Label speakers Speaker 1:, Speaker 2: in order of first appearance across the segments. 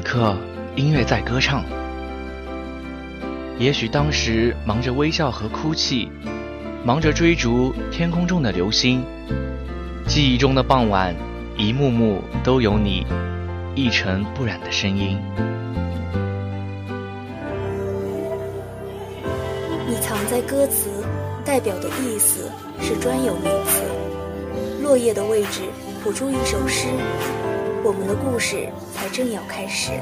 Speaker 1: 此刻，音乐在歌唱。也许当时忙着微笑和哭泣，忙着追逐天空中的流星。记忆中的傍晚，一幕幕都有你一尘不染的声音。
Speaker 2: 你藏在歌词，代表的意思是专有名词。落叶的位置谱出一首诗，我们的故事才正要开始。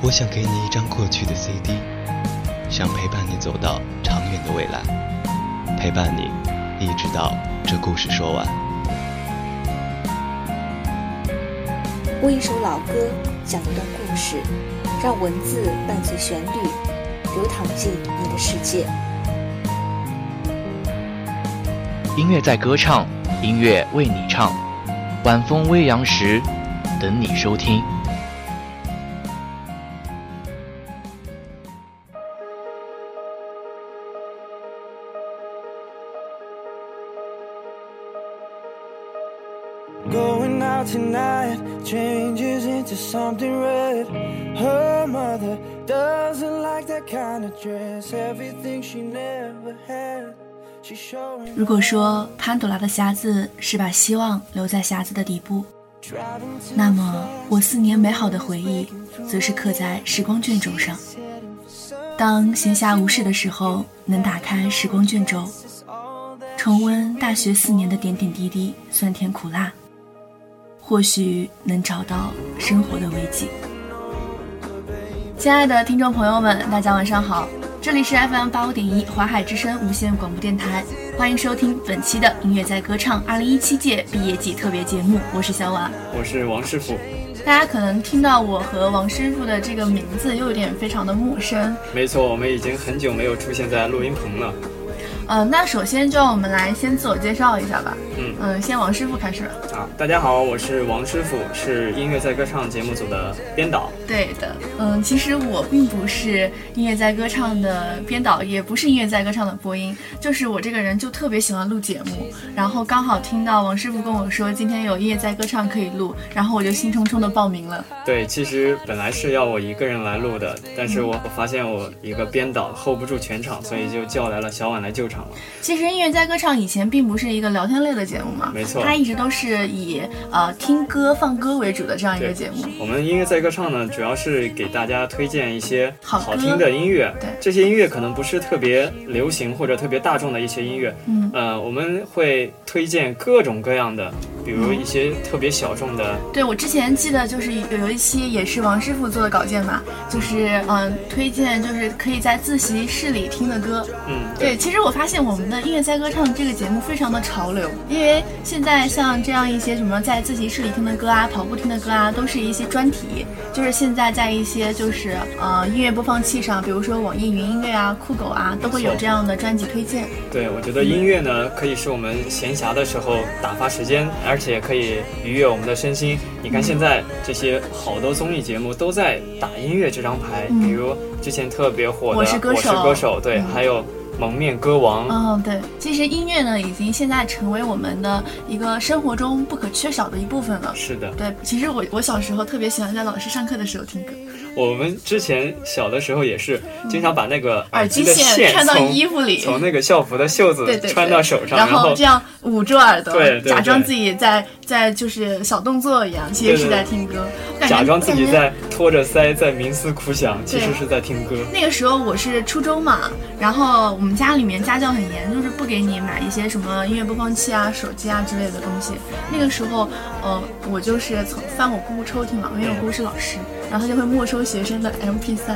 Speaker 3: 我想给你一张过去的 CD，想陪伴你走到长远的未来，陪伴你一直到这故事说完。
Speaker 2: 播一首老歌，讲一段故事，让文字伴随旋律，流淌进你的世界。
Speaker 1: 音乐在歌唱，音乐为你唱。晚风微扬时，等你收听。
Speaker 4: Going out tonight changes into something red. Her mother doesn't like that kind of dress. Everything she never had.
Speaker 5: 如果说潘朵拉的匣子是把希望留在匣子的底部，那么我四年美好的回忆，则是刻在时光卷轴上。当闲暇无事的时候，能打开时光卷轴，重温大学四年的点点滴滴、酸甜苦辣，或许能找到生活的慰藉。亲爱的听众朋友们，大家晚上好，这里是 FM 八五点一华海之声无线广播电台，欢迎收听本期的音乐在歌唱二零一七届毕业季特别节目，我是小婉。
Speaker 6: 我是王师傅。
Speaker 5: 大家可能听到我和王师傅的这个名字，又有点非常的陌生。
Speaker 6: 没错，我们已经很久没有出现在录音棚了。
Speaker 5: 呃，那首先就让我们来先自我介绍一下吧。
Speaker 6: 嗯
Speaker 5: 嗯、先王师傅开始。
Speaker 6: 啊，大家好，我是王师傅，是音乐在歌唱节目组的编导。
Speaker 5: 对的，嗯，其实我并不是音乐在歌唱的编导，也不是音乐在歌唱的播音，就是我这个人就特别喜欢录节目，然后刚好听到王师傅跟我说今天有音乐在歌唱可以录，然后我就兴冲冲的报名了。
Speaker 6: 对，其实本来是要我一个人来录的，但是我发现我一个编导 hold 不住全场，所以就叫来了小婉来救场了。
Speaker 5: 其实音乐在歌唱以前并不是一个聊天类的节目嘛，
Speaker 6: 没错
Speaker 5: 它一直都是以呃听歌放歌为主的这样一个节目。
Speaker 6: 我们音乐在歌唱呢，主要是给大家推荐一些
Speaker 5: 好
Speaker 6: 好听的音乐。
Speaker 5: 对
Speaker 6: 这些音乐可能不是特别流行或者特别大众的一些音乐。
Speaker 5: 嗯
Speaker 6: 呃，我们会推荐各种各样的，比如一些特别小众的。
Speaker 5: 对，我之前记得就是有有一期也是王师傅做的稿件嘛，就是嗯、推荐就是可以在自习室里听的歌。
Speaker 6: 嗯，
Speaker 5: 对，其实我发现我们的音乐在歌唱这个节目非常的潮流，因为现在像这样一些什么在自习室里听的歌啊、跑步听的歌啊，都是一些专题，就是现在在一些就是呃音乐播放器上，比如说网易云音乐啊、酷狗啊，都会有这样的专辑推荐。
Speaker 6: 对，我觉得音乐呢，可以是我们闲暇的时候打发时间，而且可以愉悦我们的身心。你看现在这些好多综艺节目都在打音乐这张牌，
Speaker 5: 嗯
Speaker 6: 比如之前特别火的《
Speaker 5: 我是歌手
Speaker 6: 歌手》，对，
Speaker 5: 嗯
Speaker 6: 还有《蒙面歌王》
Speaker 5: 嗯，对，其实音乐呢，已经现在成为我们的一个生活中不可缺少的一部分了。
Speaker 6: 是的，
Speaker 5: 对，其实我我小时候特别喜欢在老师上课的时候听歌，
Speaker 6: 我们之前小的时候也是经常把那个
Speaker 5: 耳机
Speaker 6: 的
Speaker 5: 线穿到衣服里
Speaker 6: 从那个校服的袖子穿到手上，
Speaker 5: 然
Speaker 6: 后
Speaker 5: 这样捂住耳朵，假装自己在在就是小动作一样，其实是在听歌。
Speaker 6: 假装自己。在拖着腮在冥思苦想，其实是在听歌。
Speaker 5: 那个时候我是初中嘛，然后我们家里面家教很严，就是不给你买一些什么音乐播放器啊、手机啊之类的东西。那个时候，呃，我就是从翻我姑姑抽屉嘛，因为我姑姑是老师，然后她就会没收学生的 MP 3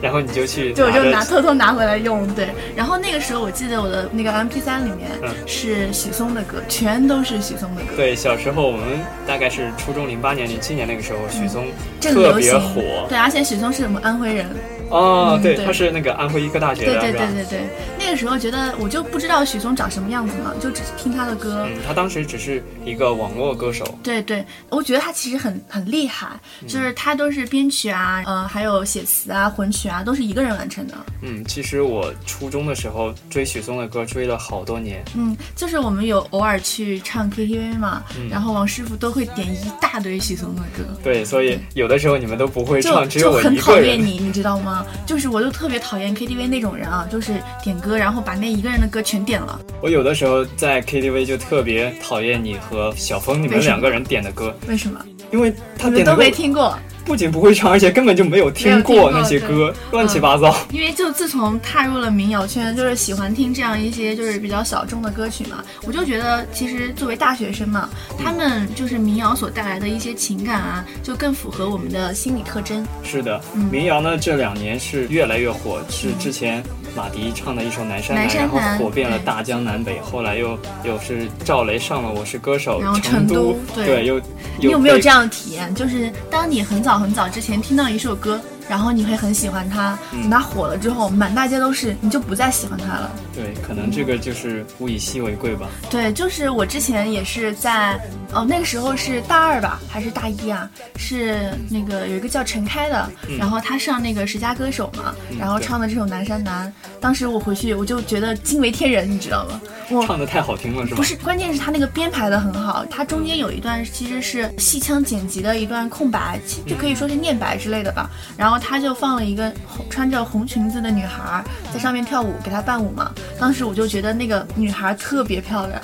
Speaker 6: 然后你就去
Speaker 5: 就我就拿偷偷拿回来用，对。然后那个时候我记得我的那个 MP 3里面
Speaker 6: 嗯
Speaker 5: 是许嵩的歌，全都是许嵩的歌。
Speaker 6: 对，小时候我们大概是初中零八年、零七年那个时候，许嵩
Speaker 5: 正
Speaker 6: 特别火。
Speaker 5: 对，而且许嵩是我们安徽人，
Speaker 6: 哦，对，他是那个安徽医科大学的，
Speaker 5: 对对
Speaker 6: 是吧？
Speaker 5: 对对对，那那个时候觉得我就不知道许嵩长什么样子嘛，就只是听他的歌。
Speaker 6: 嗯，他当时只是一个网络歌手。
Speaker 5: 对对，我觉得他其实很很厉害，就是他都是编曲啊，呃，还有写词啊、混曲啊，都是一个人完成的。
Speaker 6: 嗯，其实我初中的时候追许嵩的歌追了好多年。
Speaker 5: 嗯，就是我们有偶尔去唱 KTV 嘛，然后王师傅都会点一大堆许嵩的歌。
Speaker 6: 对，所以有的时候你们都不会唱，只有我
Speaker 5: 就很
Speaker 6: 一个人。
Speaker 5: 讨厌你，你知道吗？就是我就特别讨厌 KTV 那种人啊，就是点歌，然后把那一个人的歌全点了。
Speaker 6: 我有的时候在 KTV 就特别讨厌你和小峰你们两个人点的歌，
Speaker 5: 为什么？
Speaker 6: 因为他
Speaker 5: 们都
Speaker 6: 点的歌
Speaker 5: 没听过。
Speaker 6: 不仅不会唱，而且根本就没有听
Speaker 5: 过
Speaker 6: 那些歌，乱七八糟。
Speaker 5: 因为就自从踏入了民谣圈，就是喜欢听这样一些就是比较小众的歌曲嘛，我就觉得其实作为大学生嘛，他们就是民谣所带来的一些情感啊，就更符合我们的心理特征。
Speaker 6: 是的，
Speaker 5: 嗯
Speaker 6: 民谣呢这两年是越来越火，是之前马迪唱的一首《南山南
Speaker 5: 南》，
Speaker 6: 然后火遍了大江南北，后来又又是赵雷上了《我是歌手
Speaker 5: 然后》，
Speaker 6: 成
Speaker 5: 成都对
Speaker 6: 又
Speaker 5: 你有没有这？
Speaker 6: 样
Speaker 5: 的体验？就是当你很早很早之前听到一首歌，然后你会很喜欢它，
Speaker 6: 嗯
Speaker 5: 等他火了之后，满大街都是，你就不再喜欢他了。
Speaker 6: 对，可能这个就是物以稀为贵吧。
Speaker 5: 对，就是我之前也是在，哦，那个时候是大二吧，还是大一啊？是那个有一个叫陈开的，然后他上那个十佳歌手嘛，然后唱的这首《南山南》，当时我回去我就觉得惊为天人，你知道吗？我
Speaker 6: 唱的太好听了，是吧？
Speaker 5: 不是，关键是他那个编排的很好，它中间有一段其实是戏腔剪辑的一段空白，其就可以说是念白之类的吧。然后他就放了一个红穿着红裙子的女孩在上面跳舞，给他伴舞嘛。当时我就觉得那个女孩特别漂亮，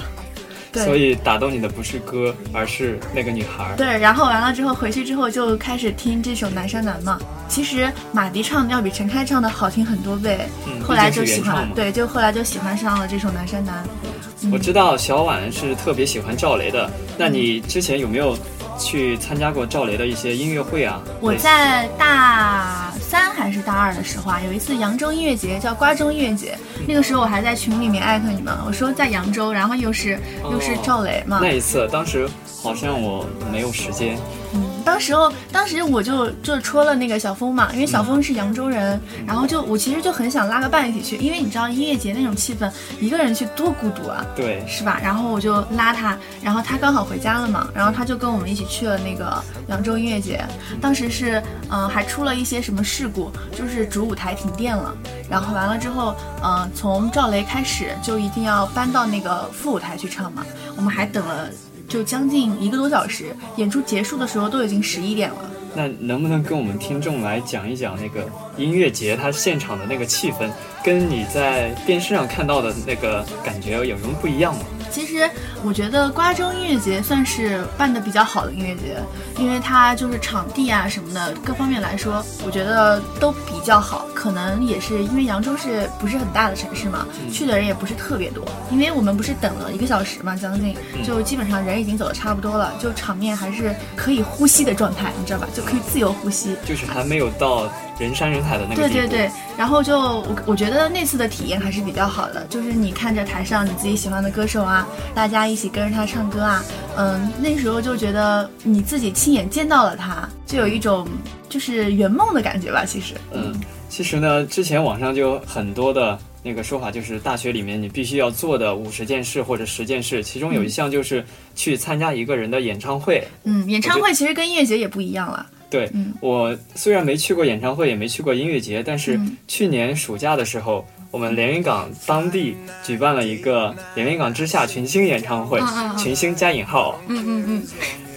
Speaker 5: 对。
Speaker 6: 所以打动你的不是歌，而是那个女孩儿。
Speaker 5: 对，然后完了之后回去之后就开始听这首《南山南》嘛。其实马迪唱的要比陈开唱的好听很多倍，
Speaker 6: 嗯
Speaker 5: 后来就喜欢对，就后来就喜欢上了这首《南山南》。
Speaker 6: 我知道小婉是特别喜欢赵雷的，那你之前有没有去参加过赵雷的一些音乐会啊？
Speaker 5: 我在大三还是大二的时候啊，有一次扬州音乐节叫瓜州音乐节，那个时候我还在群里面艾特你们，我说在扬州，然后又是又是赵雷嘛，
Speaker 6: 那一次，当时好像我没有时间，
Speaker 5: 嗯，当时候当时我就就戳了那个小峰嘛，因为小峰是扬州人，然后就我其实就很想拉个伴一起去，因为你知道音乐节那种气氛，一个人去多孤独啊。
Speaker 6: 对，
Speaker 5: 是吧？然后我就拉他，然后他刚好回家了嘛，然后他就跟我们一起去了那个扬州音乐节。当时是，嗯、还出了一些什么事故，就是主舞台停电了。然后完了之后，嗯、从赵雷开始就一定要搬到那个副舞台去唱嘛。我们还等了就将近一个多小时，演出结束的时候都已经十一点了。
Speaker 6: 那能不能跟我们听众来讲一讲那个音乐节它现场的那个气氛，跟你在电视上看到的那个感觉有什么不一样吗？
Speaker 5: 其实我觉得瓜州音乐节算是办的比较好的音乐节，因为它就是场地啊什么的各方面来说，我觉得都比较好。可能也是因为扬州是不是很大的城市嘛，去的人也不是特别多。因为我们不是等了一个小时嘛，将近就基本上人已经走的差不多了，就场面还是可以呼吸的状态，你知道吧？就可以自由呼吸。
Speaker 6: 就是还没有到人山人海的那个。
Speaker 5: 对对对，然后就我我觉得那次的体验还是比较好的，就是你看着台上你自己喜欢的歌手啊，大家一起跟着他唱歌啊，嗯，那时候就觉得你自己亲眼见到了他，就有一种就是圆梦的感觉吧。其实，
Speaker 6: 嗯，其实呢，之前网上就有很多的那个说法，就是大学里面你必须要做的五十件事或者十件事，其中有一项就是去参加一个人的演唱会。
Speaker 5: 嗯，演唱会其实跟音乐节也不一样了。
Speaker 6: 对、
Speaker 5: 嗯。
Speaker 6: 我虽然没去过演唱会，也没去过音乐节，但是
Speaker 5: 嗯。
Speaker 6: 去年暑假的时候，我们连云港当地举办了一个连云港之夏群星演唱会，群星加引号，
Speaker 5: 嗯嗯嗯，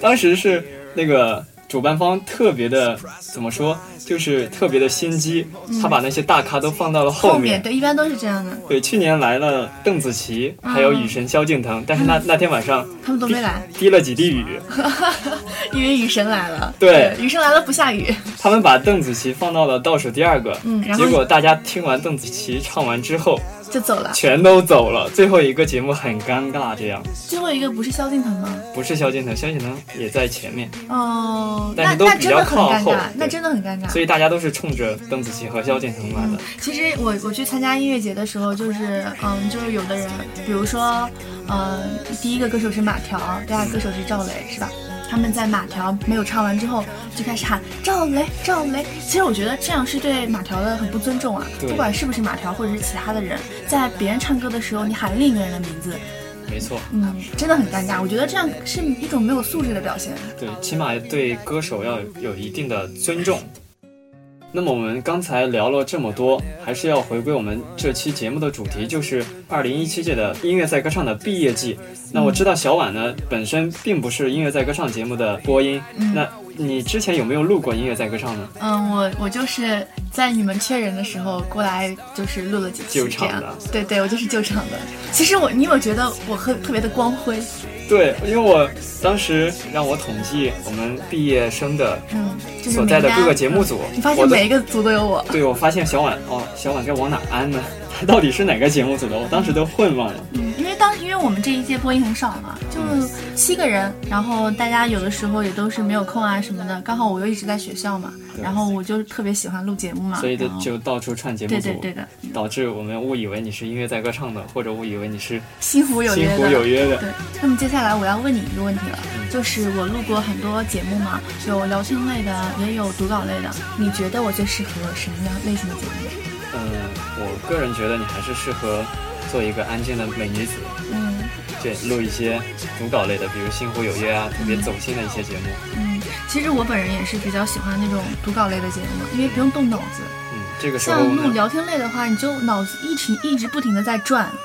Speaker 6: 当时是那个主办方特别的怎么说，就是特别的心机，他把那些大咖都放到了后面。
Speaker 5: 对，一般都是这样的，
Speaker 6: 对，去年来了邓紫棋，还有雨神萧敬腾，但是那那天晚上
Speaker 5: 他们都没来，
Speaker 6: 滴了几滴雨，
Speaker 5: 因为雨神来了。
Speaker 6: 对
Speaker 5: 雨神来了不下雨。
Speaker 6: 他们把邓紫棋放到了倒数第二个，
Speaker 5: 嗯然后
Speaker 6: 结果大家听完邓紫棋唱完之后，
Speaker 5: 就走了。
Speaker 6: 全都走了，最后一个节目很尴尬，这样
Speaker 5: 最后一个不是萧敬腾吗？
Speaker 6: 不是萧敬腾，萧敬腾也在前面，
Speaker 5: 哦，
Speaker 6: 但
Speaker 5: 那
Speaker 6: 是都比较
Speaker 5: 那真的很
Speaker 6: 靠后
Speaker 5: 尴尬，那真的很尴尬。
Speaker 6: 所以大家都是冲着邓紫棋和萧敬腾来的。
Speaker 5: 其实我我去参加音乐节的时候，就是嗯，就是有的人，比如说，嗯，第一个歌手是马条，第二个歌手是赵雷，是吧？他们在马条没有唱完之后就开始喊赵雷赵雷。其实我觉得这样是对马条的很不尊重啊，不管是不是马条或者是其他的人，在别人唱歌的时候你喊另一个人的名字，
Speaker 6: 没错，
Speaker 5: 嗯，真的很尴尬。我觉得这样是一种没有素质的表现。
Speaker 6: 对，起码对歌手要有一定的尊重。那么我们刚才聊了这么多，还是要回归我们这期节目的主题，就是二零一七届的音乐在歌唱的毕业季。那我知道小婉呢本身并不是音乐在歌唱节目的播音，那你之前有没有录过音乐在歌唱呢？
Speaker 5: 嗯，我我就是在你们缺人的时候过来，就是录了几期这样
Speaker 6: 的。
Speaker 5: 对对，我就是救场的。其实我，你有觉得我很特别的光辉？
Speaker 6: 对，因为我当时让我统计我们毕业生的
Speaker 5: 嗯，就是
Speaker 6: 所在的各个节目组，
Speaker 5: 你发现每一个组都有我。
Speaker 6: 对，我发现小婉哦，小婉该往哪安呢？她到底是哪个节目组的？我当时都混乱了。
Speaker 5: 嗯，因为当因为我们这一届播音很少嘛，就七个人，然后大家有的时候也都是没有空啊什么的。刚好我又一直在学校嘛，然后我就特别喜欢录节目嘛，
Speaker 6: 所以就就到处串节目组，
Speaker 5: 对对对的，
Speaker 6: 导致我们误以为你是音乐在歌唱的，或者误以为你是
Speaker 5: 西湖有
Speaker 6: 西湖
Speaker 5: 约的。
Speaker 6: 有约的。
Speaker 5: 对，那么接下来我要问你一个问题了，
Speaker 6: 嗯
Speaker 5: 就是我录过很多节目嘛，有聊天类的，也有读稿类的，你觉得我最适合什么样类型的节目？
Speaker 6: 嗯，我个人觉得你还是适合做一个安静的美女子，
Speaker 5: 嗯
Speaker 6: 对，录一些读稿类的，比如《星湖有约》啊，特别走心的一些节目。
Speaker 5: 嗯，其实我本人也是比较喜欢那种读稿类的节目，因为不用动脑子。
Speaker 6: 嗯，这个时候
Speaker 5: 像录，聊天类的话，你就脑子一直一直不停的在转，
Speaker 6: 对，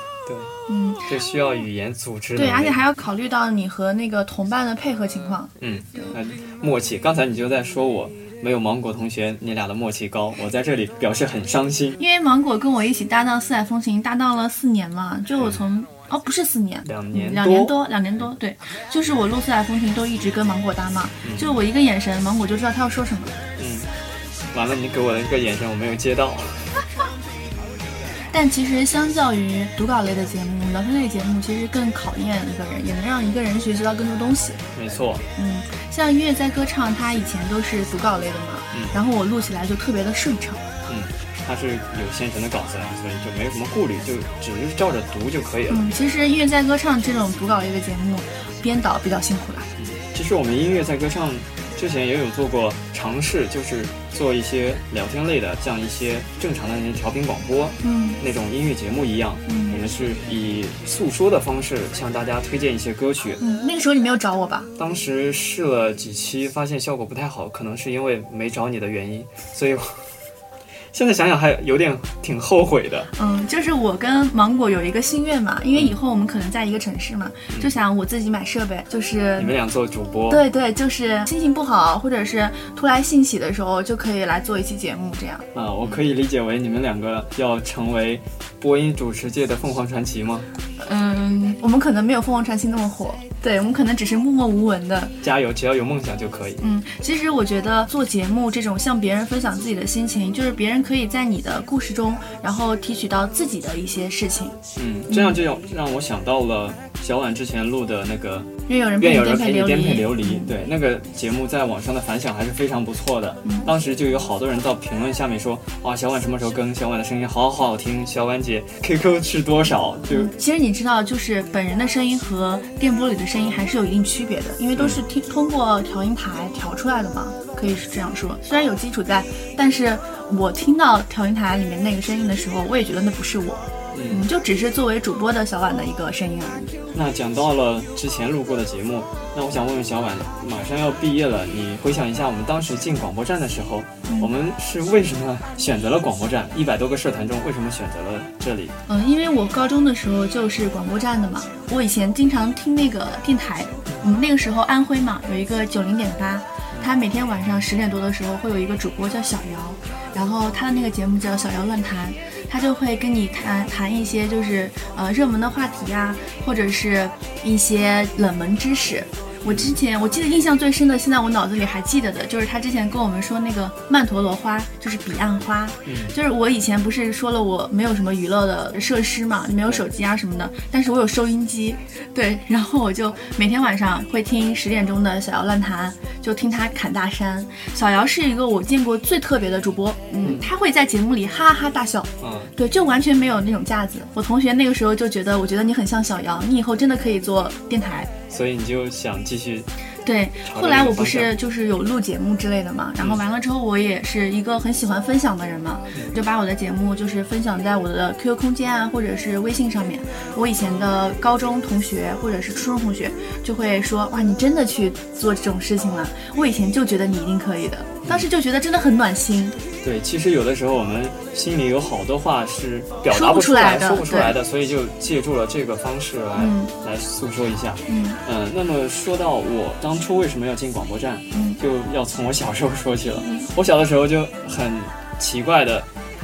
Speaker 5: 嗯，
Speaker 6: 这需要语言组织
Speaker 5: 对，而且还要考虑到你和那个同伴的配合情况。
Speaker 6: 嗯，那默契。刚才你就在说我没有芒果同学，你俩的默契高，我在这里表示很伤心。
Speaker 5: 因为芒果跟我一起搭档四海风情，搭档了四年嘛，就我从。哦，不是四年，
Speaker 6: 两年
Speaker 5: 嗯两年多，两年多，对，就是我录四海风情都一直跟芒果搭嘛，就我一个眼神，芒果就知道他要说什么。
Speaker 6: 嗯，完了，你给我的一个眼神我没有接到。
Speaker 5: 但其实相较于读稿类的节目，聊天类节目其实更考验一个人，也能让一个人学习到更多东西。
Speaker 6: 没错，
Speaker 5: 嗯，像音乐在歌唱，它以前都是读稿类的嘛，
Speaker 6: 嗯
Speaker 5: 然后我录起来就特别的顺畅。
Speaker 6: 嗯，它是有现成的稿子啊，所以就没有什么顾虑，就只是照着读就可以了。
Speaker 5: 嗯，其实音乐在歌唱这种读稿类的节目，编导比较辛苦啦。嗯。
Speaker 6: 其实我们音乐在歌唱之前也有做过尝试，就是做一些聊天类的，像一些正常的那些调频广播
Speaker 5: 嗯
Speaker 6: 那种音乐节目一样。
Speaker 5: 嗯
Speaker 6: 我们是以诉说的方式向大家推荐一些歌曲。
Speaker 5: 嗯，那个时候你没有找我吧？
Speaker 6: 当时试了几期，发现效果不太好，可能是因为没找你的原因，所以我现在想想还有点挺后悔的。
Speaker 5: 嗯，就是我跟芒果有一个心愿嘛，因为以后我们可能在一个城市嘛，就想我自己买设备，就是
Speaker 6: 你们俩做主播，
Speaker 5: 对对，就是心情不好或者是突来兴起的时候，就可以来做一期节目这样。
Speaker 6: 啊，我可以理解为你们两个要成为播音主持界的凤凰传奇吗？
Speaker 5: 嗯，我们可能没有凤凰传奇那么火，对我们可能只是默默无闻的。
Speaker 6: 加油，只要有梦想就可以。
Speaker 5: 嗯，其实我觉得做节目这种向别人分享自己的心情，就是别人可以在你的故事中，然后提取到自己的一些事情。
Speaker 6: 嗯，这样就让让我想到了小婉之前录的那个
Speaker 5: 愿有人《
Speaker 6: 愿有
Speaker 5: 陪你颠沛流
Speaker 6: 人陪你颠沛
Speaker 5: 离。
Speaker 6: 流离》，对那个节目在网上的反响还是非常不错的。
Speaker 5: 嗯
Speaker 6: 当时就有好多人到评论下面说，啊，小婉什么时候更？小婉的声音好好听，小婉姐 QQ 是多少？就
Speaker 5: 其实你知道，就是本人的声音和电波里的声音还是有一定区别的，因为都是听通过调音台调出来的嘛，可以是这样说。虽然有基础在，但是我听到调音台里面那个声音的时候，我也觉得那不是我，嗯，就只是作为主播的小婉的一个声音而已。
Speaker 6: 那讲到了之前录过的节目，那我想问问小婉，马上要毕业了，你回想一下我们当时进广播站的时候，我们是为什么选择了广播站？一百多个社团中，为什么选择了这里？
Speaker 5: 嗯，因为我高中的时候就是广播站的嘛，我以前经常听那个电台，我们，那个时候安徽嘛有一个九零点八，他每天晚上十点多的时候会有一个主播叫小姚，然后他的那个节目叫小姚乱谈，他就会跟你谈谈一些就是呃热门的话题啊、或者是一些冷门知识。我之前我记得印象最深的，现在我脑子里还记得的就是他之前跟我们说那个曼陀罗花，就是彼岸花，就是我以前不是说了我没有什么娱乐的设施嘛，没有手机啊什么的，但是我有收音机，对，然后我就每天晚上会听十点钟的小姚乱谈，就听他侃大山。小姚是一个我见过最特别的主播，嗯，他会在节目里哈哈大笑，
Speaker 6: 嗯，
Speaker 5: 对，就完全没有那种架子。我同学那个时候就觉得，我觉得你很像小姚，你以后真的可以做电台。
Speaker 6: 所以你就想继续
Speaker 5: 对，后来我不是就是有录节目之类的嘛，然后完了之后，我也是一个很喜欢分享的人嘛，就把我的节目就是分享在我的 QQ 空间啊，或者是微信上面。我以前的高中同学或者是初中同学就会说，哇，你真的去做这种事情了？我以前就觉得你一定可以的，当时就觉得真的很暖心。
Speaker 6: 对，其实有的时候我们心里有好多话是表达
Speaker 5: 不
Speaker 6: 出
Speaker 5: 出来的
Speaker 6: 说不出来的，所以就借助了这个方式来、
Speaker 5: 嗯
Speaker 6: 来诉说一下。
Speaker 5: 嗯
Speaker 6: 嗯，那么说到我当初为什么要进广播站，
Speaker 5: 嗯
Speaker 6: 就要从我小时候说起了。我小的时候就很奇怪的，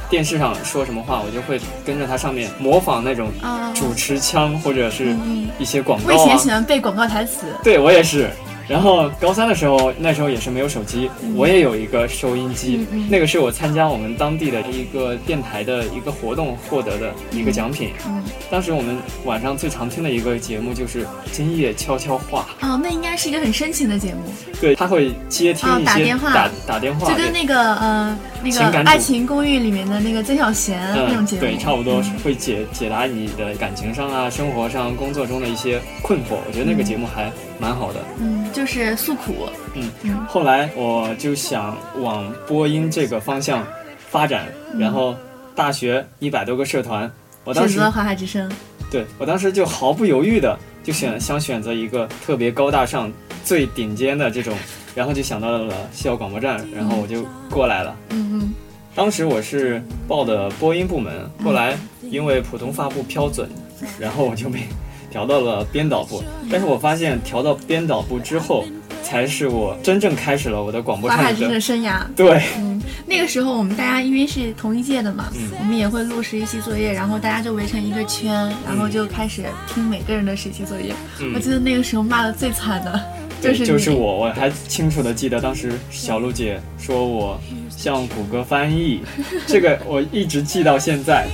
Speaker 6: 电视上说什么话，我就会跟着它上面模仿那种
Speaker 5: 啊，
Speaker 6: 主持腔或者是
Speaker 5: 嗯
Speaker 6: 一些广
Speaker 5: 我以。前喜欢背广告台词。
Speaker 6: 对我也是。然后高三的时候，那时候也是没有手机，
Speaker 5: 嗯。
Speaker 6: 我也有一个收音机，那个是我参加我们当地的一个电台的一个活动获得的一个奖品。
Speaker 5: 嗯，
Speaker 6: 当时我们晚上最常听的一个节目就是《今夜悄悄话。
Speaker 5: 哦，那应该是一个很深情的节目。》，
Speaker 6: 对，他会接听
Speaker 5: 啊
Speaker 6: 一些
Speaker 5: 打电话。
Speaker 6: 打打电话，
Speaker 5: 就跟那个呃那个爱情公寓》里面的那个曾小贤那种节目，
Speaker 6: 对，差不多会解解答你的感情上啊、生活上、工作中的一些困惑。我觉得那个节目还蛮好的。
Speaker 5: 嗯，就是诉苦，
Speaker 6: 嗯
Speaker 5: 嗯。
Speaker 6: 后来我就想往播音这个方向发展，
Speaker 5: 嗯。
Speaker 6: 然后大学一百多个社团，我当时
Speaker 5: 选择华海之声。
Speaker 6: 对我当时就毫不犹豫的就选想选择一个特别高大上、最顶尖的这种，然后就想到了校广播站，然后我就过来了。
Speaker 5: 嗯嗯。
Speaker 6: 当时我是报的播音部门，后来因为普通话不标准，然后我就被调到了编导部。但是我发现调到编导部之后，才是我真正开始了我的广
Speaker 5: 嗯，
Speaker 6: 播站
Speaker 5: 华海的
Speaker 6: 的。
Speaker 5: 生涯。
Speaker 6: 对，
Speaker 5: 嗯，那个时候我们大家因为是同一届的嘛，
Speaker 6: 嗯
Speaker 5: 我们也会录实习期作业，然后大家就围成一个圈，然后就开始听每个人的实习作业。
Speaker 6: 嗯
Speaker 5: 我记得那个时候骂的最惨的就是
Speaker 6: 就是我，我还清楚的记得当时小鹿姐说我像谷歌翻译，这个我一直记到现在。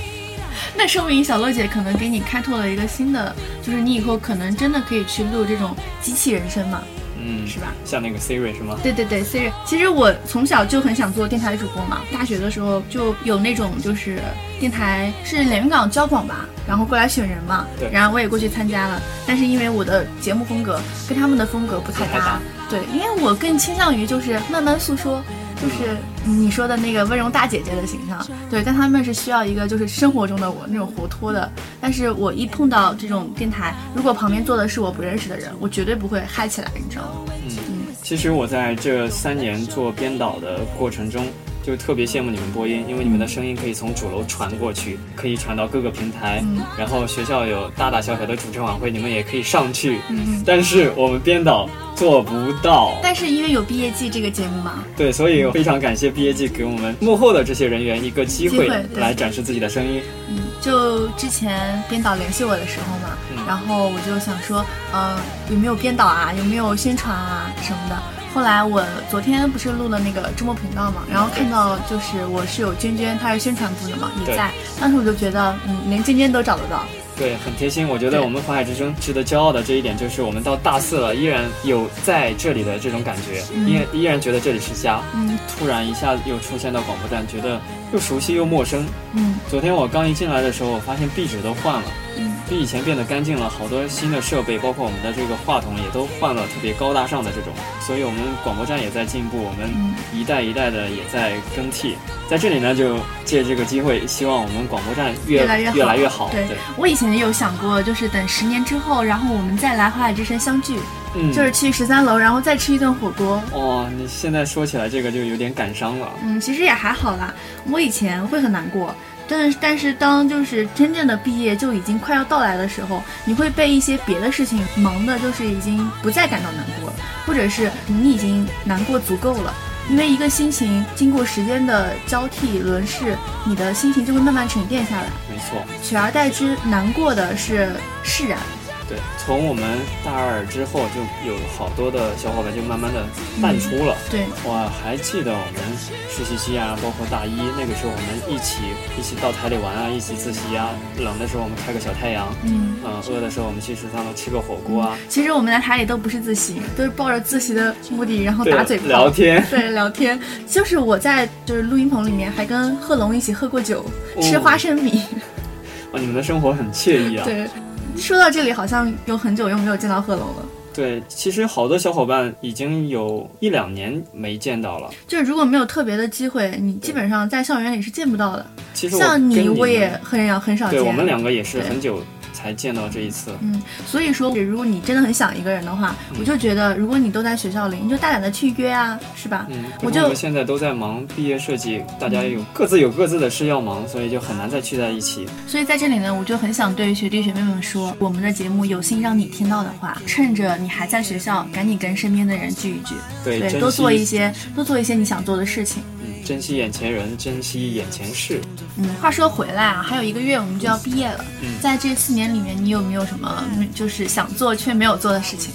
Speaker 5: 那说明小洛姐可能给你开拓了一个新的，就是你以后可能真的可以去录这种机器人声嘛，
Speaker 6: 嗯，
Speaker 5: 是吧？
Speaker 6: 像那个 Siri 是吗？
Speaker 5: 对对对，Siri，其实我从小就很想做电台主播嘛。大学的时候就有那种就是电台是连云港交广吧，然后过来选人嘛，
Speaker 6: 对
Speaker 5: 然后我也过去参加了。但是因为我的节目风格跟他们的风格不太搭
Speaker 6: 不太搭，
Speaker 5: 对，因为我更倾向于就是慢慢诉说。就是你说的那个温柔大姐姐的形象，对，但他们是需要一个就是生活中的我那种活脱的，但是我一碰到这种电台，如果旁边坐的是我不认识的人，我绝对不会嗨起来，你知道吗？
Speaker 6: 嗯，嗯其实我在这三年做编导的过程中，就特别羡慕你们播音，因为你们的声音可以从主楼传过去，可以传到各个平台，
Speaker 5: 嗯
Speaker 6: 然后学校有大大小小的主持晚会，你们也可以上去。
Speaker 5: 嗯，
Speaker 6: 但是我们编导做不到，
Speaker 5: 但是因为有毕业季这个节目嘛，
Speaker 6: 对，所以非常感谢毕业季给我们幕后的这些人员一个机会来展示自己的声音。
Speaker 5: 嗯，就之前编导联系我的时候嘛，
Speaker 6: 嗯
Speaker 5: 然后我就想说，呃，有没有编导啊，有没有宣传啊什么的。后来我昨天不是录了那个周末频道嘛，然后看到就是我室友娟娟，她是宣传部的嘛，也在。当时我就觉得，嗯，连娟娟都找得到。
Speaker 6: 对，很贴心。我觉得我们华海之声值得骄傲的这一点，就是我们到大四了，依然有在这里的这种感觉，
Speaker 5: 嗯
Speaker 6: 依然依然觉得这里是家。
Speaker 5: 嗯
Speaker 6: 突然一下子又出现到广播站，觉得又熟悉又陌生。
Speaker 5: 嗯
Speaker 6: 昨天我刚一进来的时候，我发现壁纸都换了，
Speaker 5: 嗯
Speaker 6: 比以前变得干净了，好多新的设备，包括我们的这个话筒也都换了特别高大上的这种，所以我们广播站也在进步，我们
Speaker 5: 嗯
Speaker 6: 一代一代的也在更替。在这里呢，就借这个机会，希望我们广播站越
Speaker 5: 越来越好
Speaker 6: 越来越好。
Speaker 5: 对我以前也有想过，就是等十年之后，然后我们再来华海之声相聚，
Speaker 6: 嗯，
Speaker 5: 就是去十三楼，然后再吃一顿火锅。
Speaker 6: 哦，你现在说起来这个就有点感伤了。
Speaker 5: 嗯，其实也还好啦。我以前会很难过，但是但是当就是真正的毕业就已经快要到来的时候，你会被一些别的事情忙的，就是已经不再感到难过了，或者是你已经难过足够了。因为一个心情经过时间的交替轮式，你的心情就会慢慢沉淀下来，
Speaker 6: 没错，
Speaker 5: 取而代之难过的是释然。
Speaker 6: 对，从我们大二之后，就有好多的小伙伴就慢慢的淡出了。
Speaker 5: 对，
Speaker 6: 我还记得我们实习期啊，包括大一那个时候，我们一起一起到台里玩啊，一起自习啊。冷的时候我们开个小太阳，
Speaker 5: 嗯。
Speaker 6: 呃、饿的时候我们去食堂吃个火锅啊，
Speaker 5: 其实我们在台里都不是自习，都是抱着自习的目的，然后打嘴炮、
Speaker 6: 聊天。
Speaker 5: 对，聊天。就是我在就是录音棚里面还跟贺龙一起喝过酒，
Speaker 6: 哦
Speaker 5: 吃花生米。
Speaker 6: 哦，你们的生活很惬意啊。
Speaker 5: 对，说到这里好像有很久又没有见到贺龙了。
Speaker 6: 对，其实好多小伙伴已经有一两年没见到了。
Speaker 5: 就是如果没有特别的机会，你基本上在校园里是见不到的。
Speaker 6: 其实
Speaker 5: 像你，我也
Speaker 6: 们
Speaker 5: 很少很少见。
Speaker 6: 对我们两个也是很久才见到这一次。
Speaker 5: 嗯，所以说，如果你真的很想一个人的话，
Speaker 6: 嗯
Speaker 5: 我就觉得，如果你都在学校里，你就大胆的去约啊，是吧？
Speaker 6: 嗯，
Speaker 5: 我就
Speaker 6: 可是们现在都在忙毕业设计，大家有各自有各自的事要忙，所以就很难再聚在一起。
Speaker 5: 所以在这里呢，我就很想对学弟学妹们说，我们的节目有幸让你听到的话，趁着你还在学校，赶紧跟身边的人聚一聚，
Speaker 6: 对，
Speaker 5: 对，多做一些，多做一些你想做的事情。
Speaker 6: 嗯珍惜眼前人，珍惜眼前事。
Speaker 5: 嗯，话说回来啊，还有一个月我们就要毕业了，
Speaker 6: 嗯
Speaker 5: 在这四年里面，你有没有什么嗯就是想做却没有做的事情？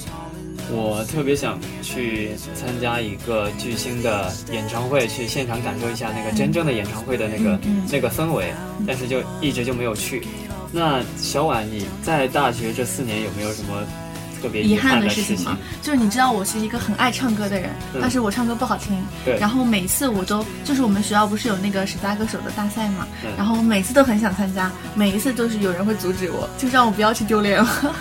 Speaker 6: 我特别想去参加一个巨星的演唱会，去现场感受一下那个真正的演唱会的那个、那个氛围，但是就一直就没有去。那小婉，你在大学这四年有没有什么特别
Speaker 5: 遗
Speaker 6: 憾的
Speaker 5: 事情？嘛？就是你知道我是一个很爱唱歌的人，
Speaker 6: 嗯
Speaker 5: 但是我唱歌不好听。
Speaker 6: 对
Speaker 5: 然后每次我都就是我们学校不是有那个十佳歌手的大赛嘛，
Speaker 6: 嗯
Speaker 5: 然后我每次都很想参加，每一次都是有人会阻止我，就让我不要去丢脸了。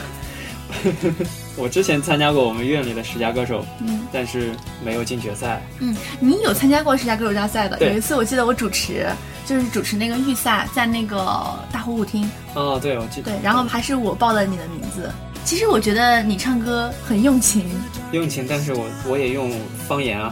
Speaker 6: 我之前参加过我们院里的十佳歌手，
Speaker 5: 嗯
Speaker 6: 但是没有进决赛。
Speaker 5: 嗯，你有参加过十佳歌手大赛的？
Speaker 6: 对
Speaker 5: 有一次我记得我主持，就是主持那个预赛，在那个大湖舞厅，
Speaker 6: 哦，对，我记得。
Speaker 5: 对，然后还是我报了你的名字。其实我觉得你唱歌很用情，
Speaker 6: 用情，但是我我也用方言啊，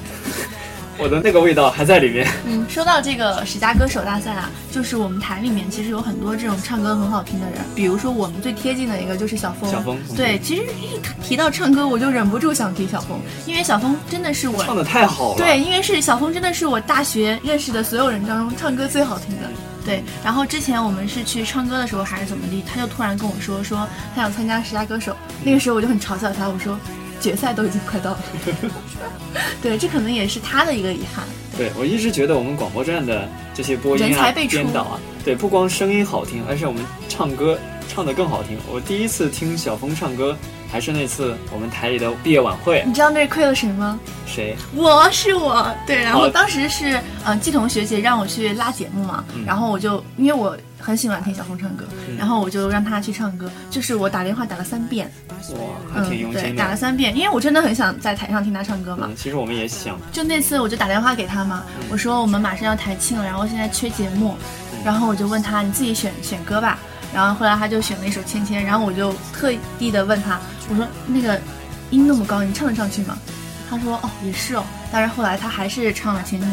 Speaker 6: 我的那个味道还在里面。
Speaker 5: 嗯，说到这个十佳歌手大赛啊，就是我们台里面其实有很多这种唱歌很好听的人，比如说我们最贴近的一个就是小峰。
Speaker 6: 小峰
Speaker 5: 对，其实一提到唱歌，我就忍不住想提小峰，因为小峰真的是我
Speaker 6: 唱的太好了。
Speaker 5: 对，因为是小峰，真的是我大学认识的所有人当中唱歌最好听的。对，然后之前我们是去唱歌的时候还是怎么地，他就突然跟我说说他想参加十佳歌手，那个时候我就很嘲笑他，我说决赛都已经快到了。对，这可能也是他的一个遗憾。
Speaker 6: 对，我一直觉得我们广播站的这些播音啊、
Speaker 5: 人才辈出
Speaker 6: 编导啊，对，不光声音好听，而且我们唱歌唱的更好听。我第一次听小峰唱歌，还是那次我们台里的毕业晚会，
Speaker 5: 你知道那是亏了谁吗？
Speaker 6: 谁？
Speaker 5: 我是我，对，然后当时是呃季彤学姐让我去拉节目嘛，
Speaker 6: 嗯
Speaker 5: 然后我就因为我很喜欢听小峰唱歌，然后我就让他去唱歌，就是我打电话打了三遍，
Speaker 6: 哇，还挺用
Speaker 5: 嗯，对，
Speaker 6: 心的。
Speaker 5: 打了三遍，因为我真的很想在台上听他唱歌嘛。
Speaker 6: 嗯，其实我们也想，
Speaker 5: 就那次我就打电话给他嘛，
Speaker 6: 嗯
Speaker 5: 我说我们马上要台庆了，然后现在缺节目，然后我就问他你自己选选歌吧，然后后来他就选了一首《芊芊》，然后我就特地的问他，我说那个音那么高，你唱得上去吗？他说哦也是哦，但是后来他还是唱了《芊芊》。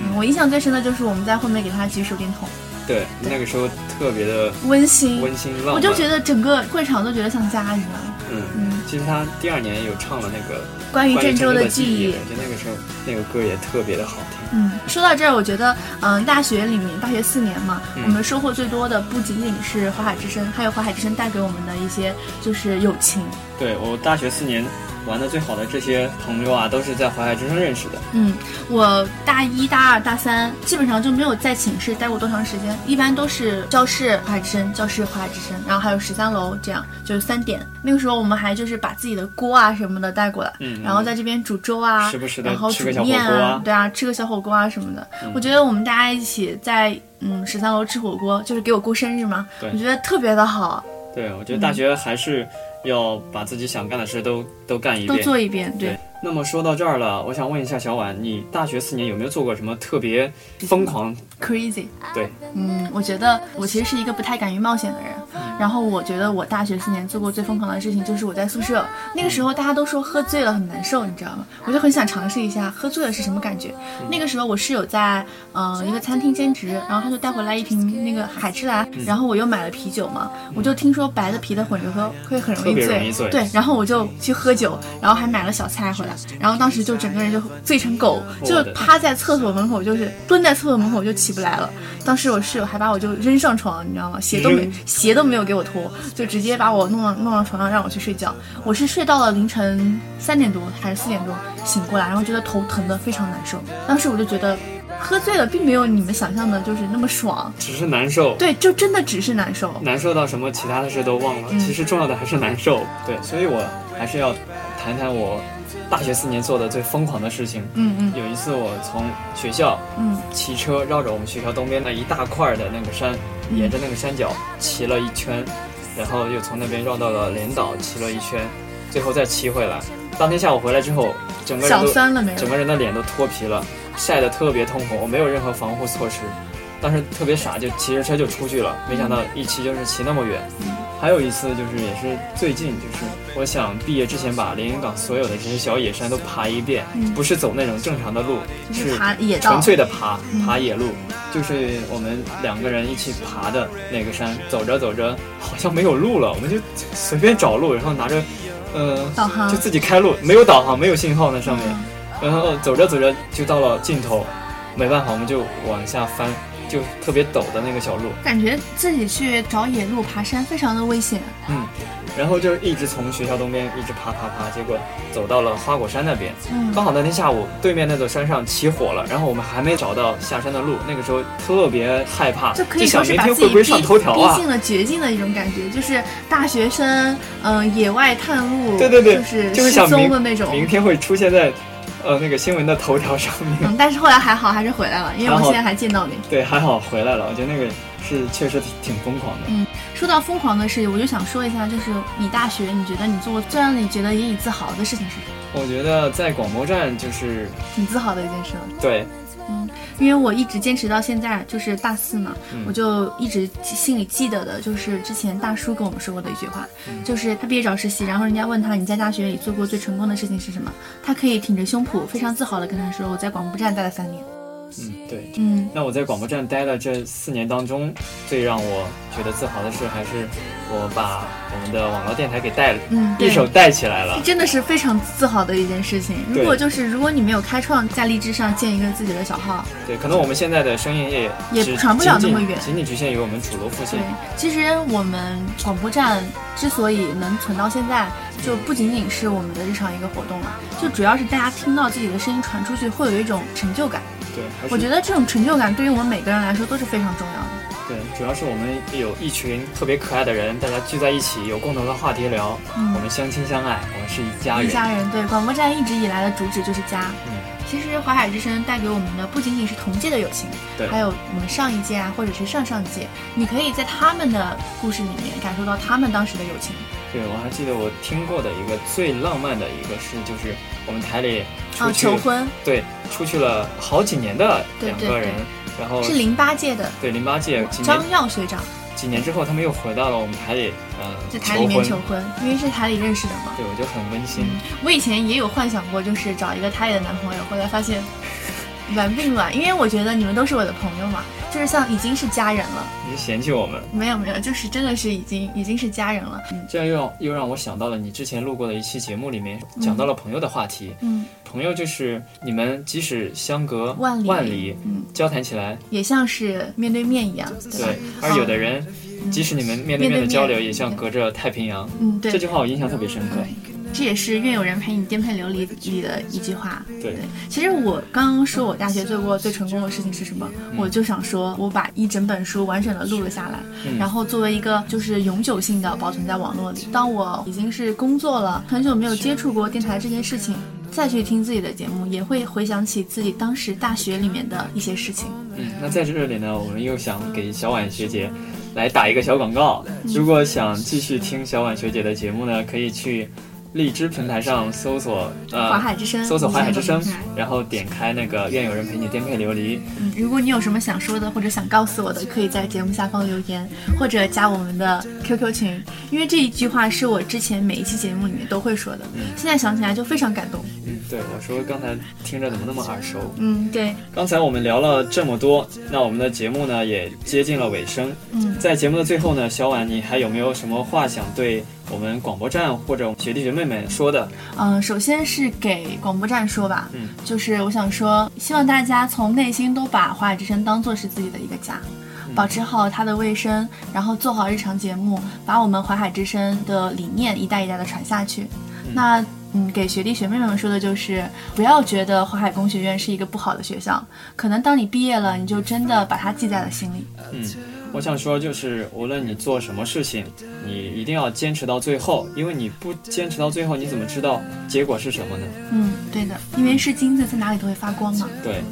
Speaker 5: 嗯，我印象最深的就是我们在后面给他举手电筒，
Speaker 6: 对，那个时候特别的
Speaker 5: 温馨，
Speaker 6: 温馨浪漫。
Speaker 5: 我就觉得整个会场都觉得像家一样。
Speaker 6: 嗯，
Speaker 5: 嗯，
Speaker 6: 其实他第二年有唱了那个
Speaker 5: 关于郑州
Speaker 6: 的
Speaker 5: 的记忆
Speaker 6: 忆，我觉得那个时候那个歌也特别的好听。
Speaker 5: 嗯，说到这儿，我觉得，嗯，大学里面，大学四年嘛，
Speaker 6: 嗯
Speaker 5: 我们收获最多的不仅仅是华海之声，还有华海之声带给我们的一些就是友情。
Speaker 6: 对我大学四年玩的最好的这些朋友啊，都是在淮海之声认识的。
Speaker 5: 嗯，我大一大二大三基本上就没有在寝室待过多长时间，一般都是教室淮海之声，教室淮海之声，然后还有十三楼，这样就是三点。那个时候我们还就是把自己的锅啊什么的带过来，
Speaker 6: 嗯
Speaker 5: 然后在这边煮粥啊，
Speaker 6: 时不时的
Speaker 5: 然后煮
Speaker 6: 吃个小火
Speaker 5: 面
Speaker 6: 锅啊
Speaker 5: 对啊，吃个小火锅啊什么的。
Speaker 6: 嗯
Speaker 5: 我觉得我们大家一起在嗯十三楼吃火锅，就是给我过生日嘛，我觉得特别的好，
Speaker 6: 对，我觉得大学还是要把自己想干的事都都干一遍
Speaker 5: 都
Speaker 6: 遍。
Speaker 5: 做一遍，对。
Speaker 6: 对那么说到这儿了，我想问一下小婉，你大学四年有没有做过什么特别疯狂？
Speaker 5: crazy。
Speaker 6: 对，
Speaker 5: 嗯，我觉得我其实是一个不太敢于冒险的人。然后我觉得我大学四年做过最疯狂的事情就是我在宿舍，那个时候大家都说喝醉了很难受，你知道吗？我就很想尝试一下喝醉了是什么感觉。那个时候我室友在呃一个餐厅兼职，然后他就带回来一瓶那个海之蓝，然后我又买了啤酒嘛，我就听说白的啤的混着喝会很容易醉，
Speaker 6: 容易醉
Speaker 5: 对，然后我就去喝酒，然后还买了小菜回来，然后当时就整个人就醉成狗，就趴在厕所门口，就是蹲在厕所门口就起不来了。当时我室友还把我就扔上床，你知道吗？鞋都没鞋都没有给我脱，就直接把我弄到弄到床上让我去睡觉。我是睡到了凌晨三点多还是四点钟醒过来，然后觉得头疼的非常难受。当时我就觉得喝醉了并没有你们想象的就是那么爽，
Speaker 6: 只是难受。
Speaker 5: 对，就真的只是难受。
Speaker 6: 难受到什么其他的事都忘了，
Speaker 5: 嗯
Speaker 6: 其实重要的还是难受。对，所以我还是要谈谈我大学四年做的最疯狂的事情。
Speaker 5: 嗯嗯
Speaker 6: 有一次我从学校
Speaker 5: 嗯
Speaker 6: 骑车绕着我们学校东边的一大块的那个山，
Speaker 5: 嗯
Speaker 6: 沿着那个山脚骑了一圈，然后又从那边绕到了连岛骑了一圈，最后再骑回来。当天下午回来之后，整个人
Speaker 5: 小
Speaker 6: 都
Speaker 5: 酸了没有？
Speaker 6: 整个人的脸都脱皮了，晒得特别通红，我没有任何防护措施，当时特别傻，就骑着车就出去了，没想到一骑就是骑那么远。还有一次就是也是最近，就是我想毕业之前把连云港所有的这些小野山都爬一遍，
Speaker 5: 嗯。
Speaker 6: 不是走那种正常的路，
Speaker 5: 就是
Speaker 6: 是
Speaker 5: 爬野道。
Speaker 6: 纯粹的爬
Speaker 5: 嗯
Speaker 6: 爬野路，就是我们两个人一起爬的那个山，走着走着好像没有路了，我们就随便找路，然后拿着，呃，
Speaker 5: 导航。
Speaker 6: 就自己开路，没有导航，没有信号那上面，
Speaker 5: 嗯。
Speaker 6: 然后走着走着就到了尽头，没办法，我们就往下翻，就特别陡的那个小路，
Speaker 5: 感觉自己去找野路爬山非常的危险。
Speaker 6: 嗯，然后就一直从学校东边一直爬爬爬，结果走到了花果山那边。
Speaker 5: 嗯
Speaker 6: 刚好那天下午，对面那座山上起火了，然后我们还没找到下山的路，那个时候特别害怕，
Speaker 5: 就可以说
Speaker 6: 想明
Speaker 5: 是把自己
Speaker 6: 会不会上头条啊？
Speaker 5: 逼进了绝境的一种感觉，就是大学生，嗯、野外探路，
Speaker 6: 对对对
Speaker 5: 就是失
Speaker 6: 就是想明
Speaker 5: 踪的那种。
Speaker 6: 明天会出现在，呃，那个新闻的头条上面。
Speaker 5: 嗯，但是后来还好，还是回来了，因为我现在还见到你。
Speaker 6: 对，还好回来了，我觉得那个是确实挺挺疯狂的。
Speaker 5: 嗯说到疯狂的事情，我就想说一下，就是你大学，你觉得你做过最让你觉得引以自豪的事情是什么？
Speaker 6: 我觉得在广播站就是
Speaker 5: 挺自豪的一件事了。
Speaker 6: 对，
Speaker 5: 因为我一直坚持到现在，就是大四嘛，
Speaker 6: 嗯
Speaker 5: 我就一直心里记得的，就是之前大叔跟我们说过的一句话，
Speaker 6: 嗯
Speaker 5: 就是他毕业找实习，然后人家问他你在大学里做过最成功的事情是什么，他可以挺着胸脯，非常自豪的跟他说，我在广播站待了三年。
Speaker 6: 嗯，对。
Speaker 5: 嗯，
Speaker 6: 那我在广播站待了这四年当中，最让我觉得自豪的是，还是我把我们的网络电台给带了，
Speaker 5: 嗯对
Speaker 6: 一手带起来了
Speaker 5: 这。真的是非常自豪的一件事情。如果就是如果你没有开创在荔枝上建一个自己的小号，
Speaker 6: 对，可能我们现在的声音也
Speaker 5: 也传不了那么远
Speaker 6: 仅仅局限于我们主流附近
Speaker 5: 对。，其实我们广播站之所以能存到现在，就不仅仅是我们的日常一个活动了，就主要是大家听到自己的声音传出去，会有一种成就感。
Speaker 6: 对，
Speaker 5: 我觉得这种成就感对于我们每个人来说都是非常重要的。
Speaker 6: 对，主要是我们有一群特别可爱的人，大家聚在一起，有共同的话题聊，
Speaker 5: 嗯
Speaker 6: 我们相亲相爱，我们是一家人。
Speaker 5: 一家人对广播站一直以来的主旨就是家。
Speaker 6: 嗯，
Speaker 5: 其实淮海之声带给我们的不仅仅是同届的友情，
Speaker 6: 对
Speaker 5: 还有我们上一届啊，或者是上上届，你可以在他们的故事里面感受到他们当时的友情。
Speaker 6: 对，我还记得我听过的一个最浪漫的一个事，就是我们台里出
Speaker 5: 啊，求婚
Speaker 6: 对，出去了好几年的两个人，然后
Speaker 5: 是零八届的
Speaker 6: 对零八届
Speaker 5: 张耀学长
Speaker 6: 几年之后，他们又回到了我们台里，呃，
Speaker 5: 在台里面求
Speaker 6: 求婚。
Speaker 5: 婚，因为是台里认识的嘛。
Speaker 6: 对，我觉得很温馨。
Speaker 5: 我以前也有幻想过，就是找一个台里的男朋友，后来发现软并卵，因为我觉得你们都是我的朋友嘛，就是像已经是家人了。
Speaker 6: 你是嫌弃我们，
Speaker 5: 没有没有，就是真的是已经已经是家人了。嗯
Speaker 6: 这样又让又让我想到了你之前录过的一期节目里面讲到了朋友的话题。
Speaker 5: 嗯，
Speaker 6: 朋友就是你们即使相隔
Speaker 5: 万里
Speaker 6: 万里，
Speaker 5: 嗯，
Speaker 6: 交谈起来，
Speaker 5: 也像是面对面一样，对？
Speaker 6: 对。而有的人，即使你们面对面的交流，也像隔着太平洋。
Speaker 5: 嗯，对
Speaker 6: 这句话我印象特别深刻。
Speaker 5: 这也是愿有人陪你颠沛流离里的一句话。
Speaker 6: 对
Speaker 5: 其实我刚刚说我大学做过最成功的事情是什么，我就想说，我把一整本书完整的录了下来，
Speaker 6: 嗯
Speaker 5: 然后作为一个就是永久性的保存在网络里。当我已经是工作了很久没有接触过电台这件事情，再去听自己的节目，也会回想起自己当时大学里面的一些事情。
Speaker 6: 嗯，那在这里呢，我们又想给小婉学姐来打一个小广告。
Speaker 5: 嗯
Speaker 6: 如果想继续听小婉学姐的节目呢，可以去荔枝平台上搜索呃
Speaker 5: 淮海之声
Speaker 6: 搜索淮海之声然后点开那个愿有人陪你颠沛流离。
Speaker 5: 嗯，如果你有什么想说的或者想告诉我的，可以在节目下方留言，或者加我们的 QQ 群，因为这一句话是我之前每一期节目里面都会说的，现在想起来就非常感动。
Speaker 6: 嗯，对，我说刚才听着怎么那么耳熟？
Speaker 5: 嗯，对，
Speaker 6: 刚才我们聊了这么多，那我们的节目呢也接近了尾声。
Speaker 5: 嗯，
Speaker 6: 在节目的最后呢，小婉你还有没有什么话想对我们广播站或者学弟学妹们说的？
Speaker 5: 嗯、首先是给广播站说吧，
Speaker 6: 嗯，
Speaker 5: 就是我想说，希望大家从内心都把华海之声当做是自己的一个家。保持好它的卫生，然后做好日常节目，把我们淮海之声的理念一代一代的传下去。那嗯，给学弟学妹们说的就是，不要觉得淮海工学院是一个不好的学校，可能当你毕业了，你就真的把它记在了心里。
Speaker 6: 嗯，我想说就是，无论你做什么事情，你一定要坚持到最后，因为你不坚持到最后，你怎么知道结果是什么呢？
Speaker 5: 嗯，对的，因为是金子，在哪里都会发光嘛。
Speaker 6: 对，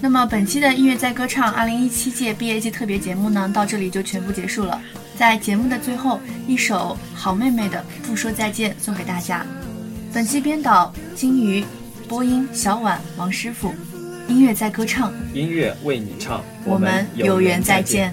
Speaker 5: 那么本期的音乐在歌唱二零一七届毕业季特别节目呢，到这里就全部结束了。在节目的最后，一首好妹妹的《不说再见》送给大家。本期编导金鱼，播音小婉、王师傅，音乐在歌唱，
Speaker 6: 音乐为你唱，
Speaker 5: 我们有缘再见。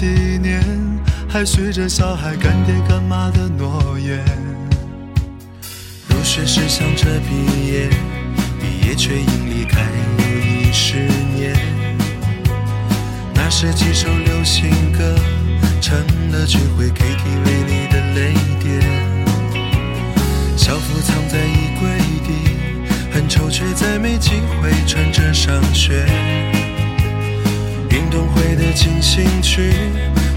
Speaker 7: 几年，还许着小孩干爹干妈的诺言。入学时想着毕业，毕业却因离开又一十年。那时几首流行歌，成了聚会 KTV 里的泪点。校服藏在衣柜底，很丑却再没机会穿着上学。运动会的进行曲，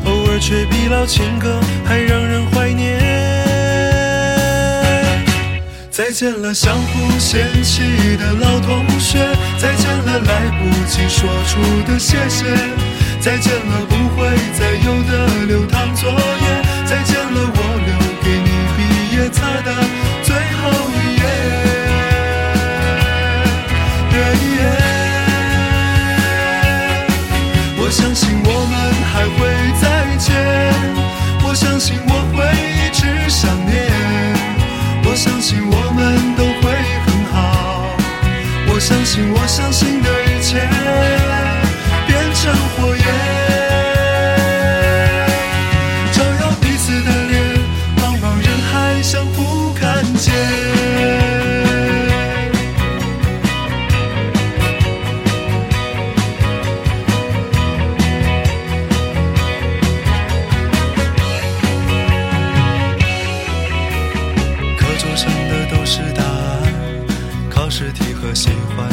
Speaker 7: 偶尔却比老情歌还让人怀念。再见了，相互嫌弃的老同学；再见了，来不及说出的谢谢。再见了，不会再有的流淌作业。再见了，我留给你毕业册的相信我们还会再见，我相信我会一直想念，我相信我们都会很好，我相信我相信的一切。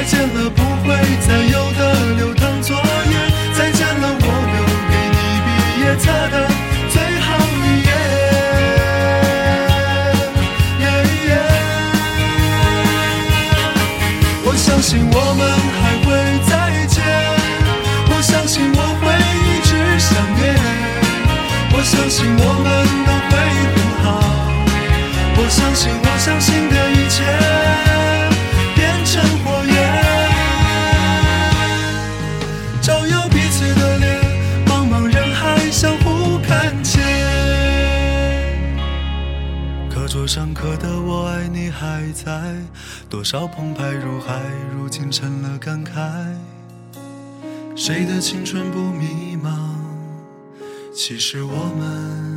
Speaker 7: 再见了，不会再有的留青春不迷茫？其实我们